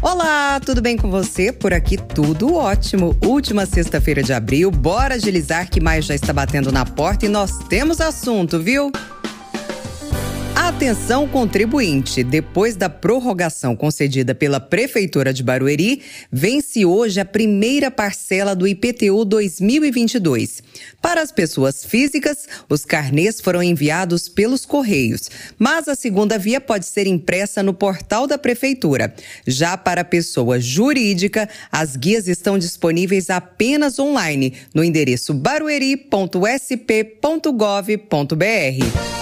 Olá, tudo bem com você? Por aqui tudo ótimo. Última sexta-feira de abril, bora agilizar que maio já está batendo na porta e nós temos assunto, viu? Atenção contribuinte, depois da prorrogação concedida pela Prefeitura de Barueri, vence hoje a primeira parcela do IPTU 2022. Para as pessoas físicas, os carnês foram enviados pelos Correios, mas a segunda via pode ser impressa no portal da Prefeitura. Já para a pessoa jurídica, as guias estão disponíveis apenas online no endereço barueri.sp.gov.br.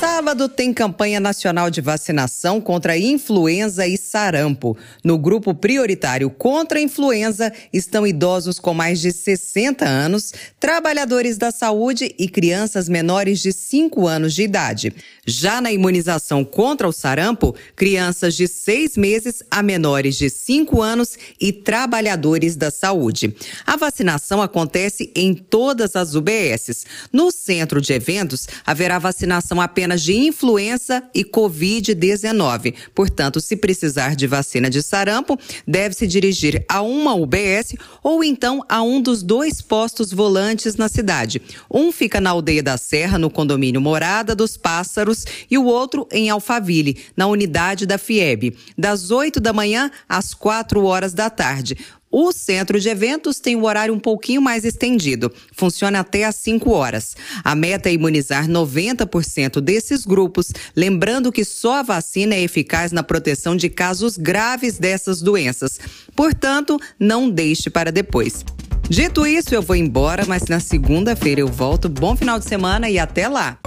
Sábado tem campanha nacional de vacinação contra influenza e sarampo. No grupo prioritário contra a influenza estão idosos com mais de 60 anos, trabalhadores da saúde e crianças menores de 5 anos de idade. Já na imunização contra o sarampo, crianças de 6 meses a menores de 5 anos e trabalhadores da saúde. A vacinação acontece em todas as UBSs. No centro de eventos, haverá vacinação apenas apenas de influenza e Covid-19. Portanto, se precisar de vacina de sarampo, deve se dirigir a uma UBS ou então a um dos dois postos volantes na cidade. Um fica na aldeia da Serra, no condomínio Morada dos Pássaros, e o outro em Alphaville, na unidade da FIEB, das 8 da manhã às 4 horas da tarde. O centro de eventos tem um horário um pouquinho mais estendido, funciona até às 5 horas. A meta é imunizar 90% desses grupos, lembrando que só a vacina é eficaz na proteção de casos graves dessas doenças. Portanto, não deixe para depois. Dito isso, eu vou embora, mas na segunda-feira eu volto. Bom final de semana e até lá!